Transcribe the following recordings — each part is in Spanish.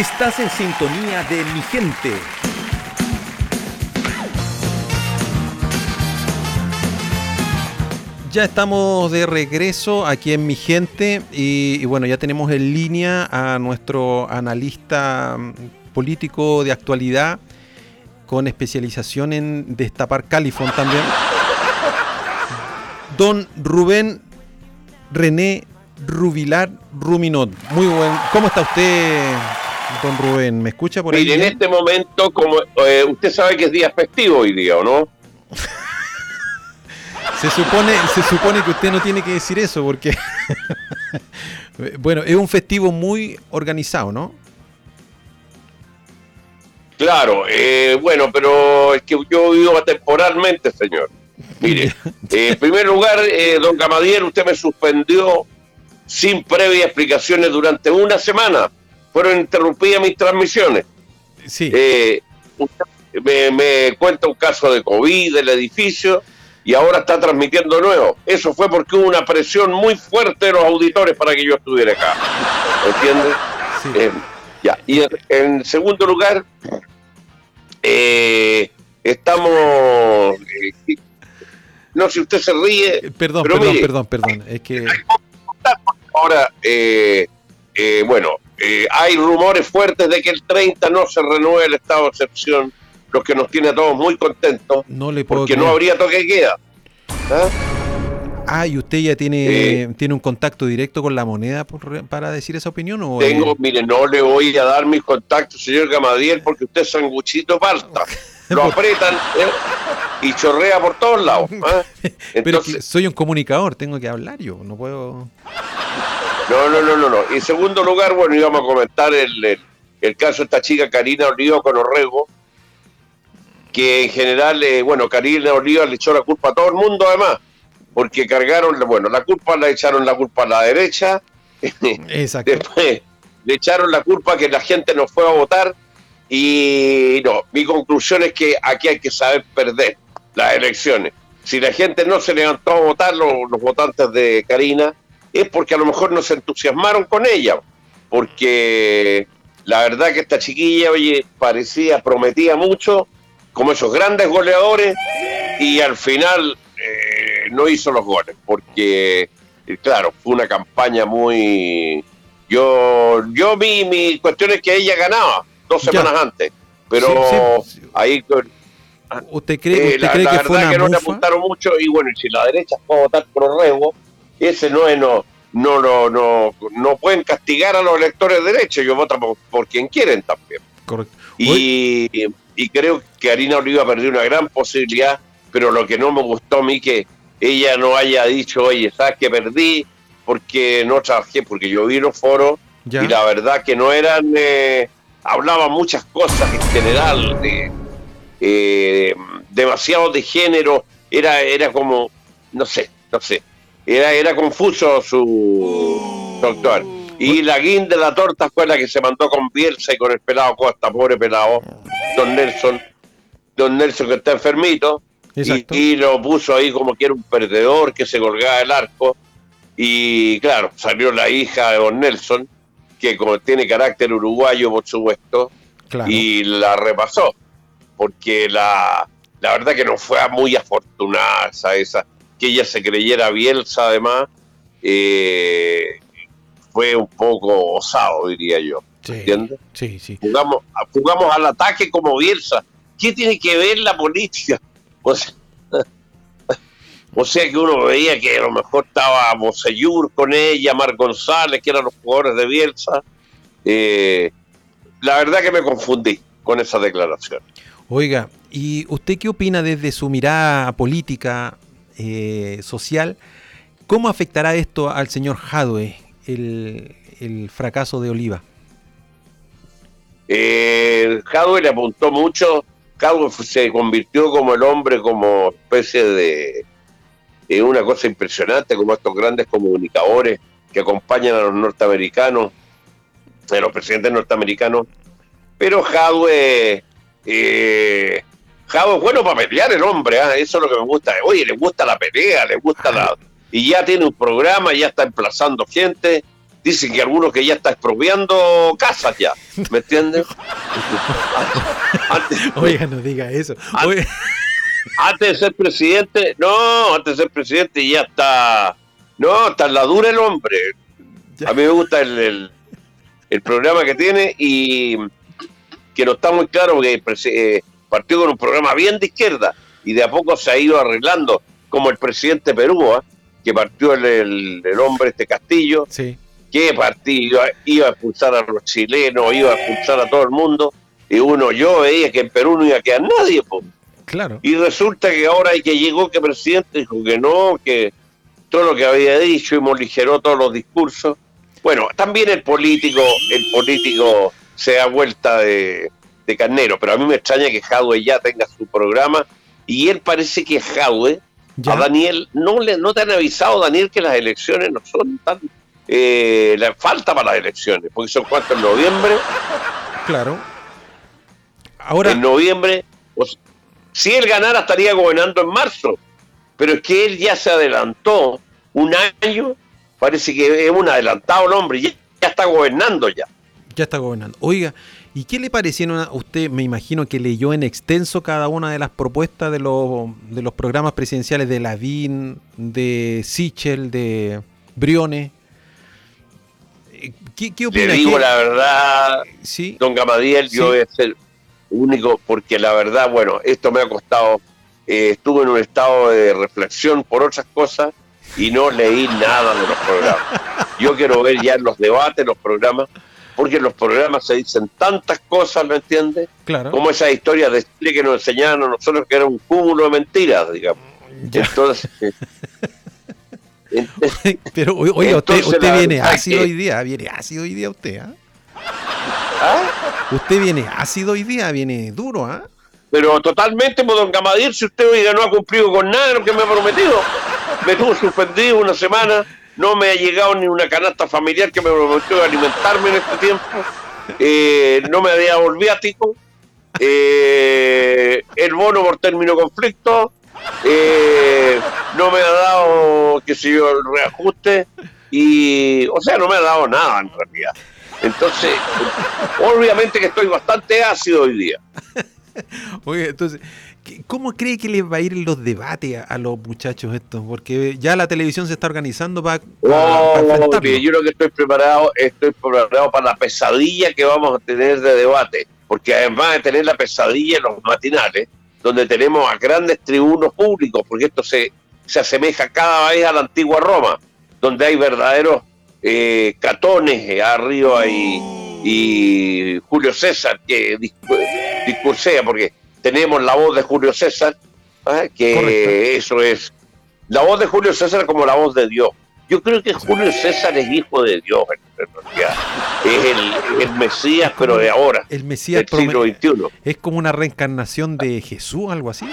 Estás en sintonía de mi gente. Ya estamos de regreso aquí en Mi Gente y, y, bueno, ya tenemos en línea a nuestro analista mm, político de actualidad con especialización en destapar califón también. Don Rubén René Rubilar Ruminot. Muy buen. ¿Cómo está usted, don Rubén? ¿Me escucha por ahí? Mire, en este momento, como eh, usted sabe que es día festivo hoy día, ¿o no? se supone, se supone que usted no tiene que decir eso porque bueno, es un festivo muy organizado, ¿no? Claro, eh, bueno, pero es que yo vivo temporalmente, señor. Mire, eh, en primer lugar, eh, don Camadier, usted me suspendió sin previa explicaciones durante una semana. Fueron interrumpidas mis transmisiones. Sí. Eh, me, me cuenta un caso de COVID del edificio y ahora está transmitiendo nuevo. Eso fue porque hubo una presión muy fuerte de los auditores para que yo estuviera acá. ¿Entiende? Sí. Eh, ya. Y en, segundo lugar, eh, estamos. eh, no, si usted se ríe. Perdón, pero perdón, mire, perdón, perdón. Es que Ahora, eh, eh, bueno, eh, hay rumores fuertes de que el 30 no se renueve el estado de excepción, lo que nos tiene a todos muy contentos, no le puedo porque no habría toque de queda. ¿Ah? Ah, ¿y usted ya tiene, Eh, tiene un contacto directo con la moneda por- para decir esa opinión? O Tengo, mire, no le voy a dar mis contactos, señor Gamadiel, porque usted es sanguchito falta. Lo apretan ¿eh? y chorrea por todos lados. ¿ah? pero soy un comunicador, tengo que hablar yo, no puedo... No, no, no, no, no. En segundo lugar, bueno, íbamos a comentar el, el, el caso de esta chica Karina Oliva con Orrego, que en general, eh, bueno, Karina Oliva le echó la culpa a todo el mundo además, porque cargaron, bueno, la culpa la echaron la culpa a la derecha, Exacto. después le echaron la culpa que la gente no fue a votar y no, mi conclusión es que aquí hay que saber perder las elecciones. Si la gente no se levantó a votar, los, los votantes de Karina, es porque a lo mejor no se entusiasmaron con ella, porque la verdad que esta chiquilla, oye, parecía, prometía mucho, como esos grandes goleadores, y al final eh, no hizo los goles, porque, eh, claro, fue una campaña muy... Yo, yo vi, mi cuestión es que ella ganaba dos Ya. semanas antes, pero Sí, sí. ahí ¿Usted cree, eh, usted la, cree la que fue verdad una que no le mufa? apuntaron mucho y bueno, y si la derecha a votar por Orrego, ese no es no no no no no pueden castigar a los electores derechos, ellos votan por, por quien quieren también. Correcto. Y, y creo que Arina Oliva perdió una gran posibilidad, pero lo que no me gustó a mí que ella no haya dicho, oye, ¿sabes que perdí? Porque no trabajé, porque yo vi los foros ya. y la verdad que no eran eh, hablaba muchas cosas en general de eh, demasiado de género era era como no sé no sé era era confuso su, su actuar y la guinda de la torta fue la que se mandó con Bielsa y con el pelado Costa pobre pelado don Nelson don Nelson que está enfermito y, y lo puso ahí como que era un perdedor que se colgaba el arco. Y claro salió la hija de don Nelson que como tiene carácter uruguayo, por supuesto, claro. y la repasó, porque la, la verdad que no fue muy afortunada esa, esa que ella se creyera Bielsa además, eh, fue un poco osado, diría yo, sí, ¿entiendes? sí, sí. Jugamos, jugamos al ataque como Bielsa. ¿Qué tiene que ver la política? O sea, o sea que uno veía que a lo mejor estaba Bosellur con ella, Mar González, que eran los jugadores de Bielsa. Eh, la verdad que me confundí con esa declaración. Oiga, ¿y usted qué opina desde su mirada política, eh, social? ¿Cómo afectará esto al señor Jadwe, el, el fracaso de Oliva? Eh, Jadwe le apuntó mucho. Jadwe se convirtió como el hombre, como especie de una cosa impresionante, como estos grandes comunicadores que acompañan a los norteamericanos, a los presidentes norteamericanos. Pero Jadwe, eh, Jadwe es bueno para pelear el hombre, ¿ah? eso es lo que me gusta. Oye, le gusta la pelea, le gusta la... Y ya tiene un programa, ya está emplazando gente dicen que algunos que ya está expropiando casas ya, ¿me entiendes? Oiga, no diga eso. Antes, de ser presidente, no, antes de ser presidente ya está, no, está en la dura el hombre. A mí me gusta el, el, programa que tiene y que no está muy claro porque eh, partió con un programa bien de izquierda y de a poco se ha ido arreglando, como el presidente Perú, ¿ah? que partió el, el, hombre este Castillo, sí. que partió, iba a expulsar a los chilenos, iba a expulsar a todo el mundo, y uno, yo veía que en Perú no iba a quedar nadie, pues. Claro. Y resulta que ahora que llegó que el presidente dijo que no, que todo lo que había dicho y moligeró todos los discursos. Bueno, también el político, el político se da vuelta de, de carnero, pero a mí me extraña que Jadwe ya tenga su programa y él parece que Jadwe a Daniel, no, le, no te han avisado, Daniel, que las elecciones no son tan... Eh, la falta para las elecciones, porque son cuánto en noviembre. Claro. Ahora... En noviembre, si él ganara estaría gobernando en marzo, pero es que él ya se adelantó un año, parece que es un adelantado el hombre, ya, ya está gobernando ya. Ya está gobernando. Oiga, ¿Y qué le parecieron a usted? Me imagino que leyó en extenso cada una de las propuestas de los, de los programas presidenciales de Lavín, de Sichel, de Briones. ¿Qué, qué opina? Le digo la verdad, ¿Sí? don Gamadiel, yo voy a ser único porque la verdad, bueno, esto me ha costado, eh, estuve en un estado de reflexión por otras cosas y no leí nada de los programas. Yo quiero ver ya los debates, los programas, porque en los programas se dicen tantas cosas, ¿me entiendes? Claro. Como esa historia de Chile que nos enseñaron a nosotros que era un cúmulo de mentiras, digamos. Entonces. Pero oiga, usted, usted viene ácido hoy día, viene ácido hoy día usted, ¿ah? ¿Ah? Usted viene ácido hoy día, viene duro, ¿ah? Pero totalmente, pues, don Gamadir, si usted hoy no ha cumplido con nada de lo que me ha prometido, me tuvo suspendido una semana no me ha llegado ni una canasta familiar que me prometió alimentarme en este tiempo, eh, no me había dado viático, eh, el bono por término conflicto, eh, no me ha dado, qué sé yo, el reajuste, y, o sea, no me ha dado nada en realidad. Entonces, obviamente que estoy bastante ácido hoy día. Oye, entonces, ¿Cómo cree que les va a ir los debates a, los muchachos estos? Porque ya la televisión se está organizando para... Oh, yo creo que estoy preparado, estoy preparado para la pesadilla que vamos a tener de debate, porque además de tener la pesadilla en los matinales, donde tenemos a grandes tribunos públicos, porque esto se, se asemeja cada vez a la antigua Roma, donde hay verdaderos eh, catones eh, arriba y, y Julio César que discursea, porque tenemos la voz de Julio César, ¿ah? que eso es la voz de Julio César como la voz de Dios. Yo creo que Julio César es hijo de Dios, en realidad. Es el, Mesías, pero de ahora. El Mesías del siglo XXI. ¿Es como una reencarnación de Jesús, algo así?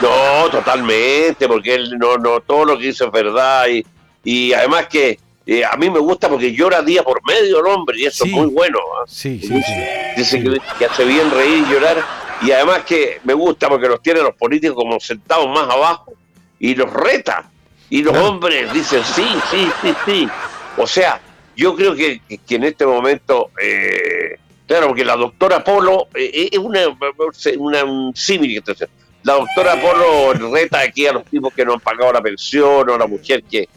No, totalmente, porque él no, no, todo lo que dice es verdad. Y, y además que eh, a mí me gusta porque llora día por medio el hombre, y eso es muy bueno. ¿ah? Sí, sí, sí. Dice Que, que hace bien reír y llorar y además que me gusta porque los tiene los políticos como sentados más abajo y los reta. Y los hombres dicen sí, sí, sí, sí. O sea, yo creo que, que en este momento, eh, claro, porque la doctora Polo eh, es una, una, un símil que La doctora Polo reta aquí a los tipos que no han pagado la pensión o la mujer que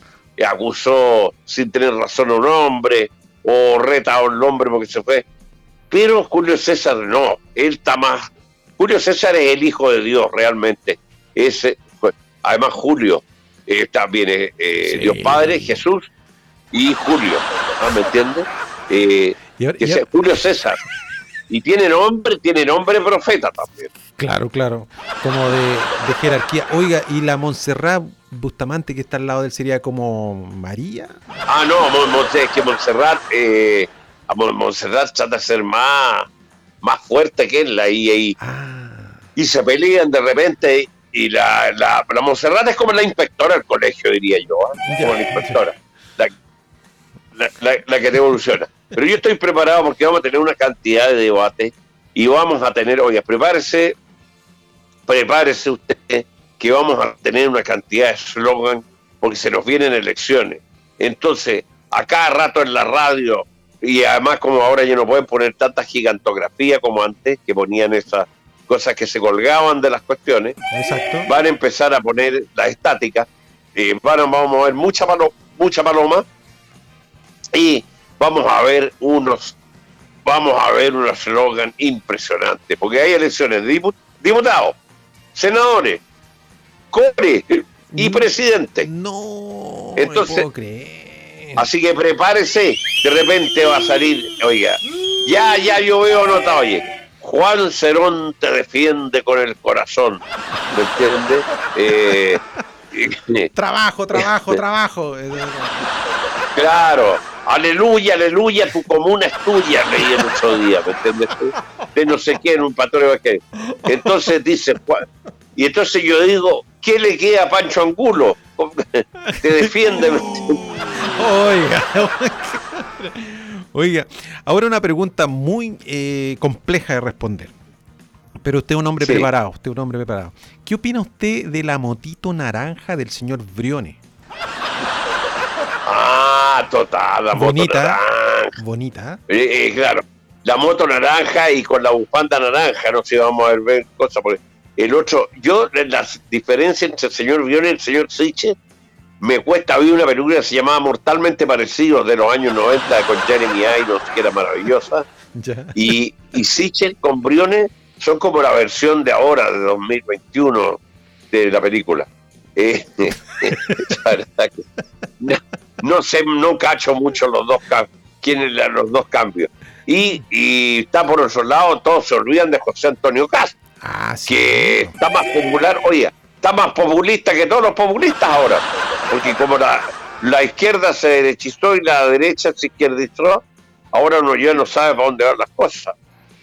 acusó sin tener razón a un hombre o reta a un hombre porque se fue. Pero Julio César no, él está más Julio César es el hijo de Dios realmente. Es, pues, además Julio eh, también es eh, Dios Padre, Jesús y Julio, ¿me entiendes? Eh, Julio César. Y tiene nombre, tiene nombre profeta también. Claro, claro. Como de, jerarquía. Oiga, ¿y la Montserrat Bustamante que está al lado de él sería como María? Ah, no, es que Montserrat, eh, Montserrat trata de ser más, más fuerte que él y, ah. y, se pelean de repente y la, la, la Monserrat es como la inspectora del colegio, diría yo, ¿eh? como la inspectora, la, la, que te evoluciona. Pero yo estoy preparado porque vamos a tener una cantidad de debates y vamos a tener, oye, prepárese, prepárese usted que vamos a tener una cantidad de eslogan porque se nos vienen elecciones. Entonces, a cada rato en la radio, y además como ahora ya no pueden poner tanta gigantografía como antes, que ponían esas cosas que se colgaban de las cuestiones, Exacto. van a empezar a poner las estáticas, y van a, vamos a ver mucha, palo, mucha paloma, y vamos a ver unos vamos a ver un eslogan impresionante, porque hay elecciones de dipu- diputados, senadores, core y Mm. presidente. No, Entonces- no puedo creer. Así que prepárese, de repente va a salir, oiga, ya, ya yo veo nota, oye, Juan Cerón te defiende con el corazón, ¿me entiendes? Eh, Trabajo, trabajo, trabajo. Claro, aleluya, aleluya, tu comuna es tuya, leí el otro día, ¿me entiendes? De no sé qué, en un patrón evangélico. Entonces dice, Juan- y entonces yo digo, ¿qué le queda a Pancho Angulo? Te defiende. Oiga, oiga, ahora una pregunta muy eh, compleja de responder. Pero usted es un hombre Sí. preparado, usted es un hombre preparado. ¿Qué opina usted de la motito naranja del señor Briones? Ah, total, la moto Bonita. naranja. Bonita. Eh, eh, claro, la moto naranja y con la bufanda naranja, no sé si vamos a ver, ver cosas. Porque el otro, yo, las diferencias entre el señor Briones y el señor Siche, me cuesta, vi una película que se llamaba Mortalmente Parecido de los años 90 con Jeremy Irons, que era maravillosa. Y, y Sichel con Briones son como la versión de ahora, de 2021, de la película. Eh, la verdad que no, no sé, no cacho mucho los dos cambios, quiénes eran los dos cambios. Y, y está por otro lado, todos se olvidan de José Antonio Castro, Ah, sí. que está más popular, oye, está más populista que todos los populistas ahora, porque como la, la izquierda se derechizó y la derecha se izquierdizó, ahora uno ya no sabe para dónde van las cosas.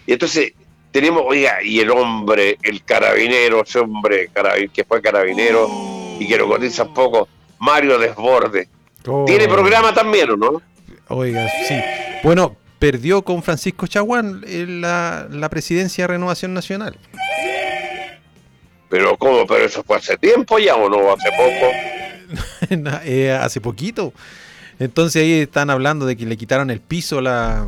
Y entonces tenemos, oiga, y el hombre, el carabinero, ese hombre que fue carabinero y que lo cotiza un poco, Mario Desborde. Oh, Tiene programa también, ¿o no? Oiga, sí. Bueno, perdió con Francisco Chaguán en la, la presidencia de Renovación Nacional. Pero ¿cómo? Pero eso fue hace tiempo ya o no, hace poco. Eh, hace poquito. Entonces ahí están hablando de que le quitaron el piso la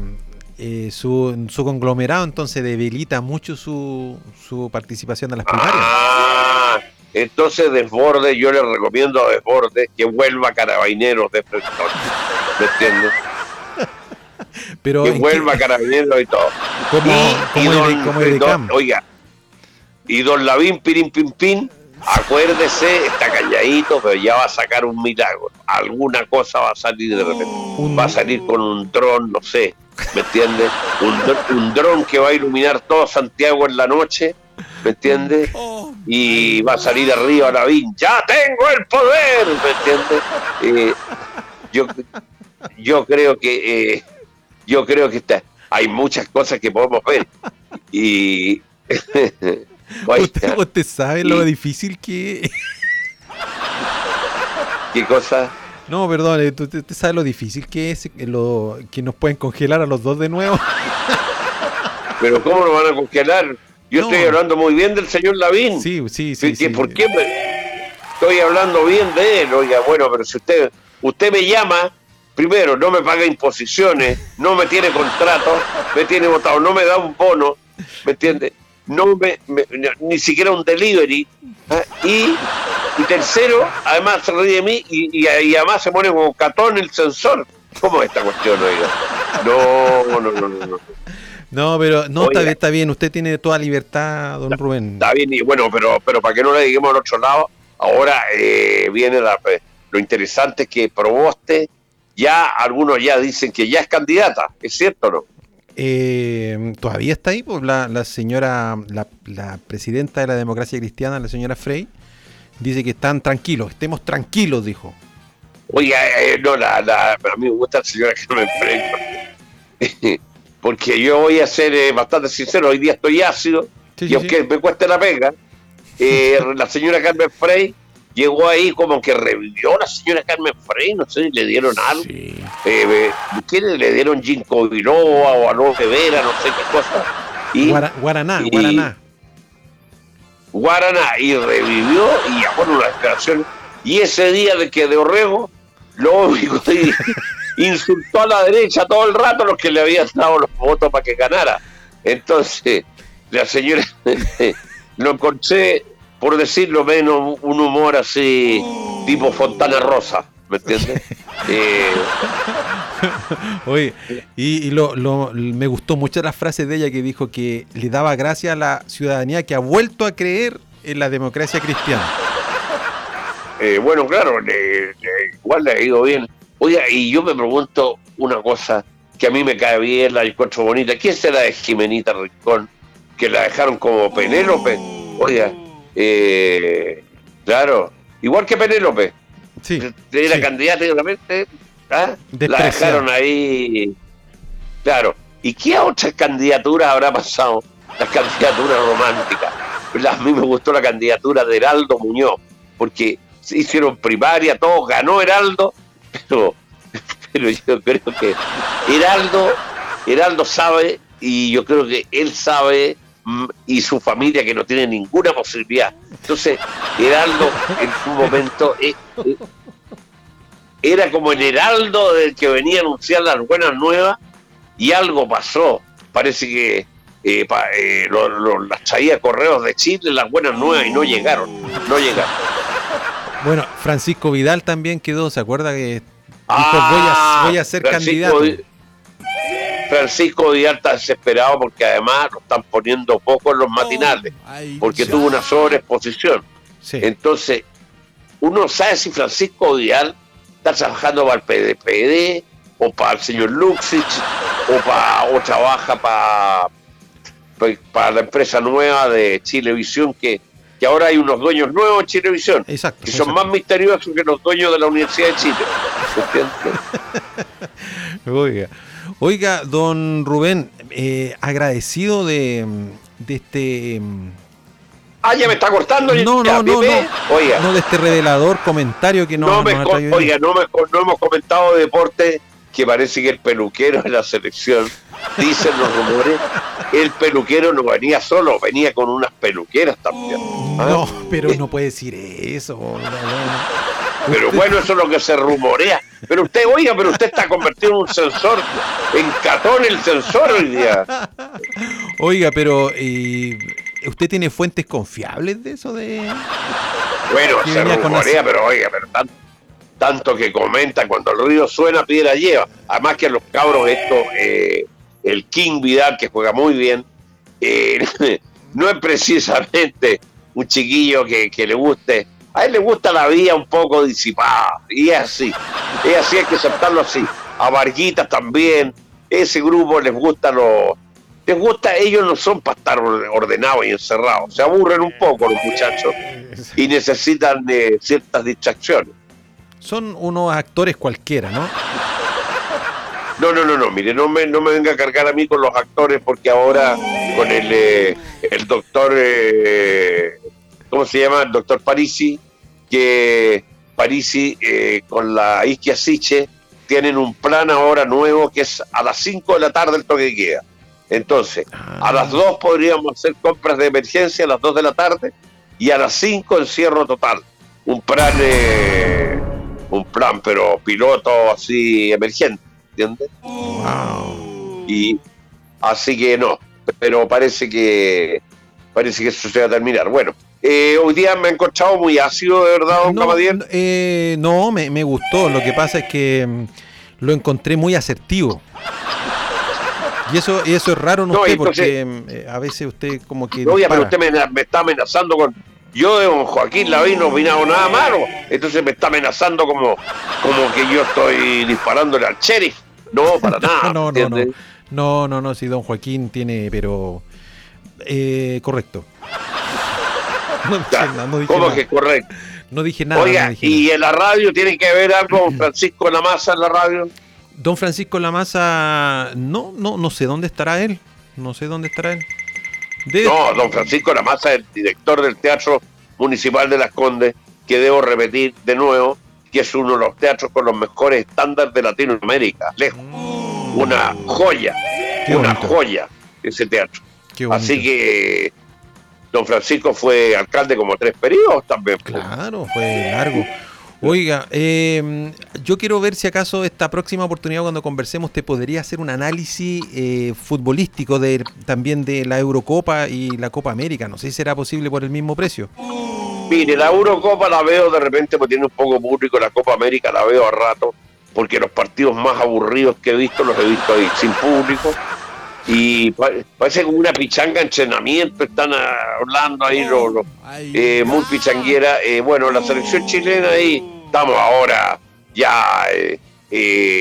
eh, su, su conglomerado, entonces debilita mucho su, su participación en las primarias. Ah, entonces Desborde, yo le recomiendo a Desborde que vuelva Carabineros de. ¿Me entiendes? Pero Que ¿en qué- vuelva Carabineros y todo. como, Y- como y el- don- como el y don- Decam. Oiga, y don Lavín Pirin Pin Pin, acuérdese, está calladito, pero ya va a sacar un milagro. Alguna cosa va a salir de repente. Un- Va a salir con un dron, no sé, ¿me entiendes? Un, dr- un dron que va a iluminar todo Santiago en la noche, ¿me entiendes? Y va a salir arriba Lavín, ¡ya tengo el poder! ¿Me entiendes? Eh, yo, yo creo que eh, yo creo que está, hay muchas cosas que podemos ver y ¿Usted, usted sabe lo y- difícil que... qué cosa No, perdón, eh, ¿usted, sabe lo difícil que es eh, lo, que nos pueden congelar a los dos de nuevo? pero cómo lo van a congelar yo No. estoy hablando muy bien del señor Lavín Sí, sí, ¿Qué- sí. qué- sí. ¿por qué me- estoy hablando bien de él? Oiga, bueno, pero si usted usted me llama primero no me paga imposiciones no me tiene contrato me tiene votado no me da un bono ¿me entiende? No me, me- ni siquiera un delivery ¿ah? y, y tercero además se ríe de mí y, y- y además se pone como catón el sensor ¿cómo es esta cuestión oiga? no, no, no, no, no. No, pero no, está, Oiga. está bien, usted tiene toda libertad, don Rubén. Está bien, y bueno, pero, pero para que no le digamos al otro lado, ahora eh, viene la- lo interesante es que Proboste, ya algunos ya dicen que ya es candidata, ¿es cierto o no? Eh, Todavía está ahí, pues la, la señora, la, la presidenta de la democracia cristiana, la señora Frey, dice que están tranquilos, estemos tranquilos, dijo. Oiga, eh, no, la, la- a mí me gusta la señora Carmen Frey, porque yo voy a ser eh, bastante sincero, hoy día estoy ácido, Sí, y sí, aunque sí. me cueste la pega, eh, la señora Carmen Frey llegó ahí como que revivió la señora Carmen Frey, no sé, le dieron algo. Sí. eh, eh, ¿qué le, dieron ginkgo biloba o aloe vera, no sé qué cosa? Y Guara- Guaraná, y- Guaraná. Guaraná, y revivió y bueno una declaración. Y ese día de que de Orrego, lo único que insultó a la derecha todo el rato los que le habían dado los votos para que ganara. Entonces, la señora lo encontré, por decirlo menos, un humor así, tipo Fontana Rosa, ¿me entiendes? eh, Oye, y, y lo, lo- me gustó mucho la frase de ella que dijo que le daba gracias a la ciudadanía que ha vuelto a creer en la democracia cristiana. Eh, bueno, claro, le- le- igual le ha ido bien. Oiga, y yo me pregunto una cosa que a mí me cae bien, la encuentro bonita. ¿Quién será de Jimenita Rincón? Que la dejaron como Penélope. Oiga, eh, claro, igual que Penélope. Sí, Era sí. candidata ¿ah? la dejaron ahí. Claro. ¿Y qué otras candidaturas habrá pasado? Las candidaturas románticas. La- A mí me gustó la candidatura de Heraldo Muñoz, porque se hicieron primaria, todo ganó Heraldo, pero, pero yo creo que Heraldo, Heraldo sabe, y yo creo que él sabe, y su familia que no tiene ninguna posibilidad. Entonces, Heraldo en su momento eh, eh, era como el Heraldo del que venía a anunciar las buenas nuevas, y algo pasó. Parece que eh, pa- lo- lo- las traía correos de Chile, las buenas nuevas, y no llegaron, no llegaron. Bueno, Francisco Vidal también quedó, ¿se acuerda que dijo Ah, voy, a, voy a ser Francisco candidato? Francisco Díaz está desesperado porque además lo están poniendo poco en los matinales, porque tuvo una sobreexposición. Sí. Entonces, uno sabe si Francisco Vidal está trabajando para el PDPD o para el señor Luxich o, para, o trabaja para, para la empresa nueva de Chilevisión que, que ahora hay unos dueños nuevos en Chilevisión Exacto. que son exacto. más misteriosos que los dueños de la Universidad de Chile. ¿entiendes? Oiga, oiga, don Rubén, eh, agradecido de, de este... mm, Ah, ya me está cortando. No, no, no, no. Oiga, No de este revelador comentario que no, no, me nos ha oiga, no, me, no hemos comentado de deporte que parece que el peluquero de la selección, dicen los rumores, el peluquero no venía solo, venía con unas peluqueras también. ¿ah? No, pero no puede decir eso. Pero bueno, eso es lo que se rumorea. Pero usted, oiga, pero usted está convertido en un sensor, en catón el sensor hoy día. Oiga, pero eh, ¿usted tiene fuentes confiables de eso de...? Bueno, se rumorea, pero oiga, pero tan- tanto que comenta cuando el río suena, piedra lleva. Además que a los cabros esto, eh, el King Vidal, que juega muy bien, eh, no es precisamente un chiquillo que, que le guste. A él le gusta la vida un poco disipada, y es así. Es así, hay que aceptarlo así. A Varguitas también. Ese grupo les gusta los... Les gusta, ellos no son para estar ordenados y encerrados. Se aburren un poco los muchachos y necesitan eh, ciertas distracciones. Son unos actores cualquiera, ¿no? No, no, no, no, mire, no me, no me venga a cargar a mí con los actores porque ahora con el, eh, el doctor, eh, ¿cómo se llama? El doctor Parisi, que Parisi eh, con la Isquia Siche tienen un plan ahora nuevo que es a las 5 de la tarde el toque de queda. Entonces, a las 2 podríamos hacer compras de emergencia a las 2 de la tarde y a las 5 encierro total. Un plan, eh, un plan, pero piloto así emergente, ¿entiendes? Wow. Y así que no, pero parece que parece que eso se va a terminar. Bueno, eh, hoy día me he encontrado muy ácido, de verdad, don No, no, eh, no, me, me gustó. Lo que pasa es que mm, lo encontré muy asertivo. Y eso, y eso es raro en No, usted entonces- porque mm, eh, a veces usted como que... Oye, pero dispara. usted me, me está amenazando con. Yo de don Joaquín Lavín no opinado nada malo. Entonces me está amenazando como, como que yo estoy disparándole al sheriff. No, para nada. no, no, no. No, no, no, si don Joaquín tiene, pero... eh, correcto. No dije nada, no dije ¿Cómo nada. que correcto? No dije nada. Oiga, no dije y en la radio tiene que ver algo con Francisco de la Maza en la radio. Don Francisco Lamasa, no, no, no sé dónde estará él. No sé dónde estará él. De- No, don Francisco de la Maza es el director del Teatro Municipal de Las Condes, que debo repetir de nuevo, que es uno de los teatros con los mejores estándares de Latinoamérica, lejos. Una joya. Qué una bonito. joya ese teatro. Así que don Francisco fue alcalde como tres periodos también. pues. Claro, fue largo. Oiga, eh, yo quiero ver si acaso esta próxima oportunidad cuando conversemos te podría hacer un análisis eh, futbolístico de también de la Eurocopa y la Copa América. No sé si será posible por el mismo precio. Mire, la Eurocopa la veo de repente porque tiene un poco público, la Copa América la veo a rato, porque los partidos más aburridos que he visto los he visto ahí sin público. Y parece como una pichanga entrenamiento, están hablando ahí los, eh, muy pichanguera. Eh, bueno, la selección chilena ahí, estamos ahora ya, eh,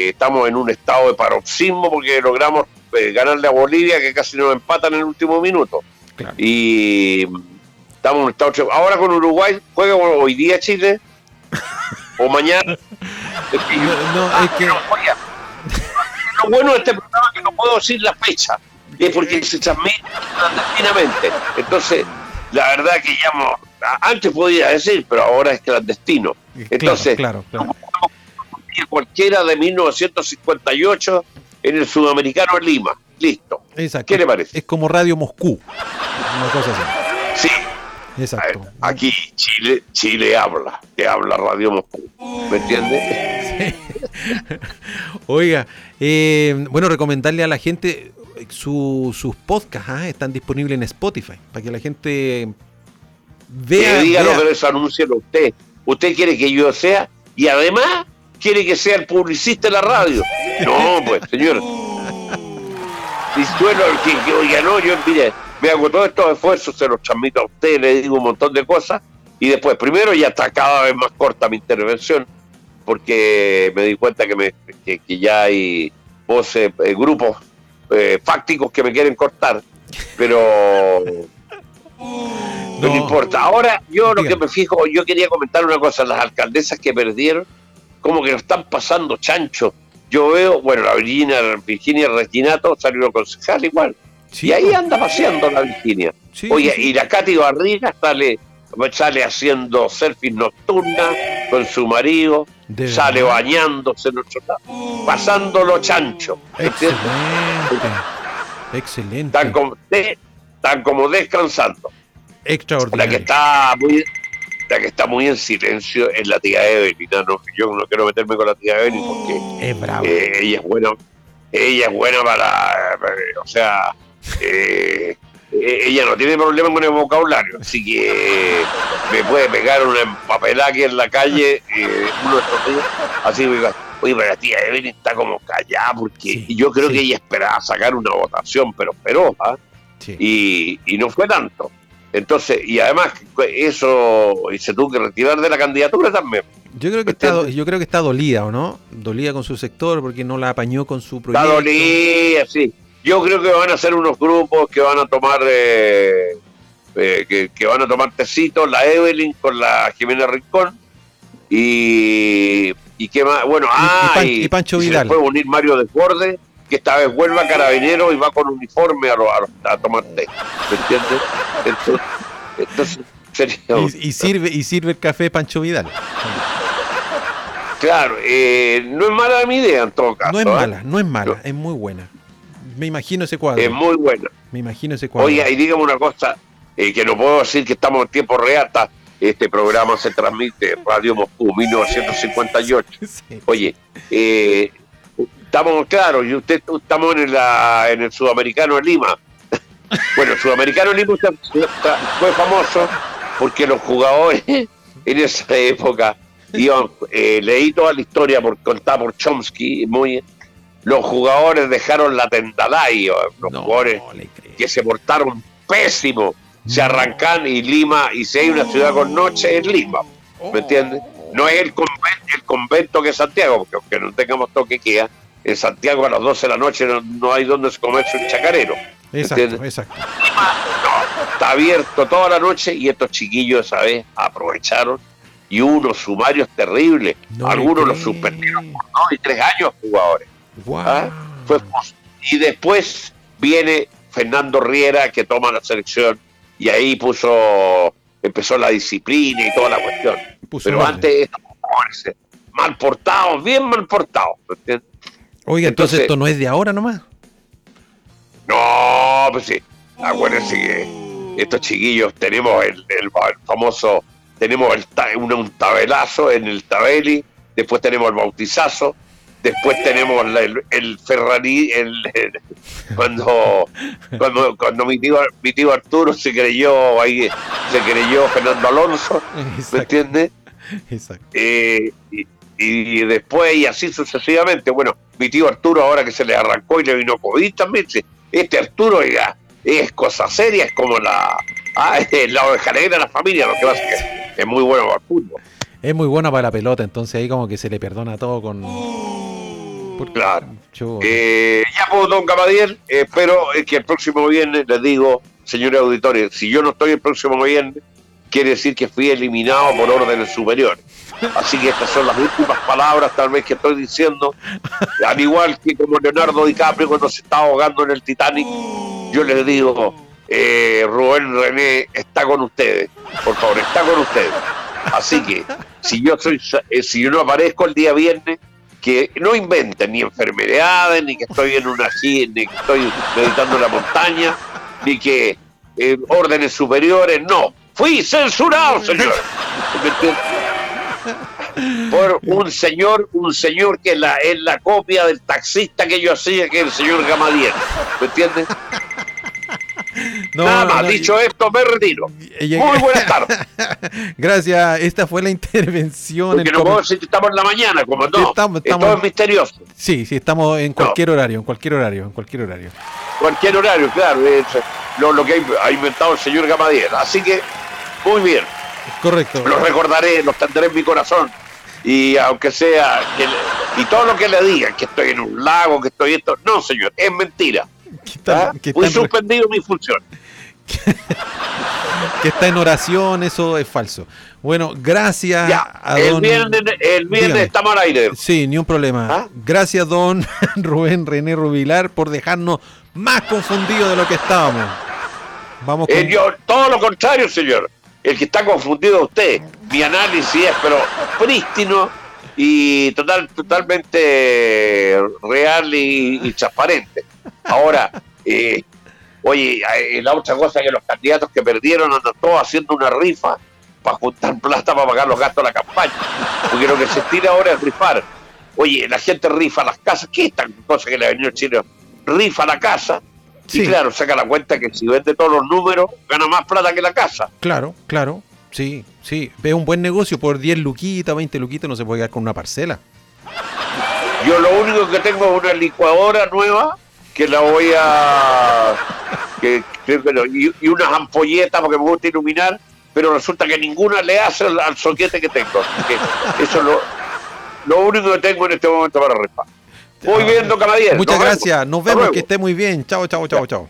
estamos en un estado de paroxismo porque logramos ganarle a Bolivia que casi nos empatan en el último minuto. Y Estamos en un estado. Ahora con Uruguay, juega hoy día Chile o mañana. no, es que... lo bueno de este programa es que no puedo decir la fecha, es porque se transmite clandestinamente. Entonces, la verdad que llamo. Antes podía decir, pero ahora es clandestino. Entonces, claro, claro, cualquiera de 1958 en el sudamericano en Lima. Listo. Exacto. ¿Qué le parece? Es como Radio Moscú. Una cosa así. Sí, Exacto. Aquí Chile, Chile habla, que habla Radio Moscú. ¿Me entiendes? Oiga, eh, bueno, recomendarle a la gente sus podcasts, ¿ah? están disponibles en Spotify, para que la gente vea. Que diga lo que les anuncien a usted. Usted quiere que yo sea, y además quiere que sea el publicista de la radio. No, pues, señor. Y suelo que, que oiga, no, yo, mire, me hago todos estos esfuerzos, se los transmito a usted, le digo un montón de cosas, y después, primero ya está cada vez más corta mi intervención, porque me di cuenta que, me, que, ya hay voces, eh, grupos eh, fácticos que me quieren cortar, pero no. importa. Ahora, yo lo que me fijo, yo quería comentar una cosa, las alcaldesas que perdieron, como que lo están pasando chancho. Yo veo, bueno, la Virginia, Virginia Reginato salió concejal igual y ahí pues. anda paseando la Virginia. Oye, y la Katy Barriga sale, sale haciendo selfies nocturnas con su marido, sale bañándose en otro lado, pasando los chanchos. Excelente. Excelente. Están como, como descansando. Extraordinario. La que está muy, la que está muy en silencio es la tía Evelyn. No, yo no quiero meterme con la tía Evelyn porque es. Eh, ella es buena, ella es buena para, o sea, eh, eh, ella no tiene problema con el vocabulario, así que me puede pegar una empapelada aquí en la calle eh, uno de estos días. Así que, oye, pero la tía Evelyn está como callada porque yo creo que ella esperaba sacar una votación, pero esperó, ¿ah? y, y no fue tanto. Entonces, y además eso y se tuvo que retirar de la candidatura también. Yo creo que está, yo creo que está dolida, ¿o no? Dolida con su sector porque no la apañó con su proyecto. Está dolida, sí. Yo creo que van a ser unos grupos que van a tomar eh, eh, que, van a tomar tecitos, la Evelyn con la Jimena Rincón y y qué más, bueno, ah, y, Pancho Vidal. Se puede unir Mario Desbordes, que esta vez vuelve a carabinero y va con uniforme a, a, tomar té, ¿me entiendes? Entonces, sería... y, sirve y sirve el café Pancho Vidal. Claro, eh, no es mala mi idea en todo caso. No es mala, no es mala, es muy buena. Me imagino ese cuadro. Es muy bueno. Me imagino ese cuadro. Oiga, y dígame una cosa, eh, que no puedo decir que estamos en tiempo real, este programa se transmite Radio Moscú 1958. Oye, eh, estamos claros, y usted estamos en, la, en el Sudamericano de Lima. bueno, el Sudamericano de Lima fue famoso porque los jugadores en esa época iban, eh, leí toda la historia por contada por Chomsky, muy los jugadores dejaron la tendalay, los jugadores que se portaron pésimo, se arrancan y Lima, y si hay una ciudad con noche, es Lima, ¿me oh. entiendes? No es el convento, el convento que es Santiago, porque aunque no tengamos toque queda, en Santiago a las 12 de la noche no, hay donde se comerse un chacarero. Exacto, exacto. está abierto toda la noche y estos chiquillos esa vez aprovecharon y unos sumarios terribles. Algunos los suspendieron por dos y tres años jugadores. ¿Ah? y después viene Fernando Riera que toma la selección y ahí puso, empezó la disciplina y toda la cuestión. Pero antes, mal portados, bien mal portados. Oiga, entonces, esto no es de ahora nomás. No, pues sí. Acuérdense que estos chiquillos tenemos el, famoso tenemos el, un, tabelazo en el tabeli, después tenemos el bautizazo, después tenemos el, Ferrari, el, cuando, cuando, mi, tío, mi tío Arturo se creyó ahí, se creyó Fernando Alonso, ¿me entiendes? Exacto. Eh, y, después, y así sucesivamente, bueno, mi tío Arturo ahora que se le arrancó y le vino COVID también, este Arturo ya es cosa seria, es como la, ah, es la oveja negra de la familia, lo que pasa es que es muy bueno para el fútbol. Es muy buena para la pelota, entonces ahí como que se le perdona todo con... claro. Eh, ya puedo, don Camadier, espero que el próximo viernes les digo, señores auditores, si yo no estoy el próximo viernes, quiere decir que fui eliminado por órdenes superiores. Así que estas son las últimas palabras tal vez que estoy diciendo. Al igual que como Leonardo DiCaprio cuando se está ahogando en el Titanic, yo les digo, eh, Rubén René está con ustedes. Por favor, está con ustedes. Así que si yo soy, eh, si yo no aparezco el día viernes, que no inventen ni enfermedades, ni que estoy en una ni que estoy meditando en la montaña, ni que eh, órdenes superiores, no. Fui censurado, señor. Por un señor, un señor que la, es la copia del taxista que yo hacía, que es el señor Gamadiel. ¿Me entiendes? Nada más, dicho esto, me retiro. Muy buenas tardes. Gracias, esta fue la intervención. Porque no puedo decir que estamos en la mañana, como no. Estamos, Esto es misterioso. Sí, sí, estamos en cualquier horario, en cualquier horario, en cualquier horario. Cualquier horario, claro. lo, lo, que ha inventado el señor Gamadiel. Así que, muy bien. Correcto. Los recordaré, los tendré en mi corazón. Y aunque sea, y todo lo que le digan, que estoy en un lago, que estoy esto, no, señor, es mentira. ¿Ah? Fui suspendido mi función. que está en oración, eso es falso. Bueno, gracias a el Viernes, el viernes estamos al aire. Sí, ni un problema. ¿Ah? Gracias, don Rubén René Rubilar, por dejarnos más confundidos de lo que estábamos. Vamos eh, todo lo contrario, señor. El que está confundido es usted. Mi análisis es, pero prístino y total, totalmente real y transparente. Ahora, eh, oye, eh, la otra cosa que los candidatos que perdieron andan todos haciendo una rifa para juntar plata para pagar los gastos de la campaña. Porque lo que se tira ahora es rifar. Oye, la gente rifa las casas. ¿Qué es esta cosa que le ha venido el chino? Rifa la casa. Y claro, saca la cuenta que si vende todos los números, gana más plata que la casa. Claro, claro. Sí, sí. Ve un buen negocio por 10 luquitas, 20 luquitas, no se puede quedar con una parcela. Yo lo único que tengo es una licuadora nueva que la voy a. Que, y, unas ampolletas porque me gusta iluminar, pero resulta que ninguna le hace al, soquete que tengo. eso es lo, lo único que tengo en este momento para responder. Muy bien, don Muchas gracias. Nos vemos, que esté muy bien. Chao, chao, chao, chao.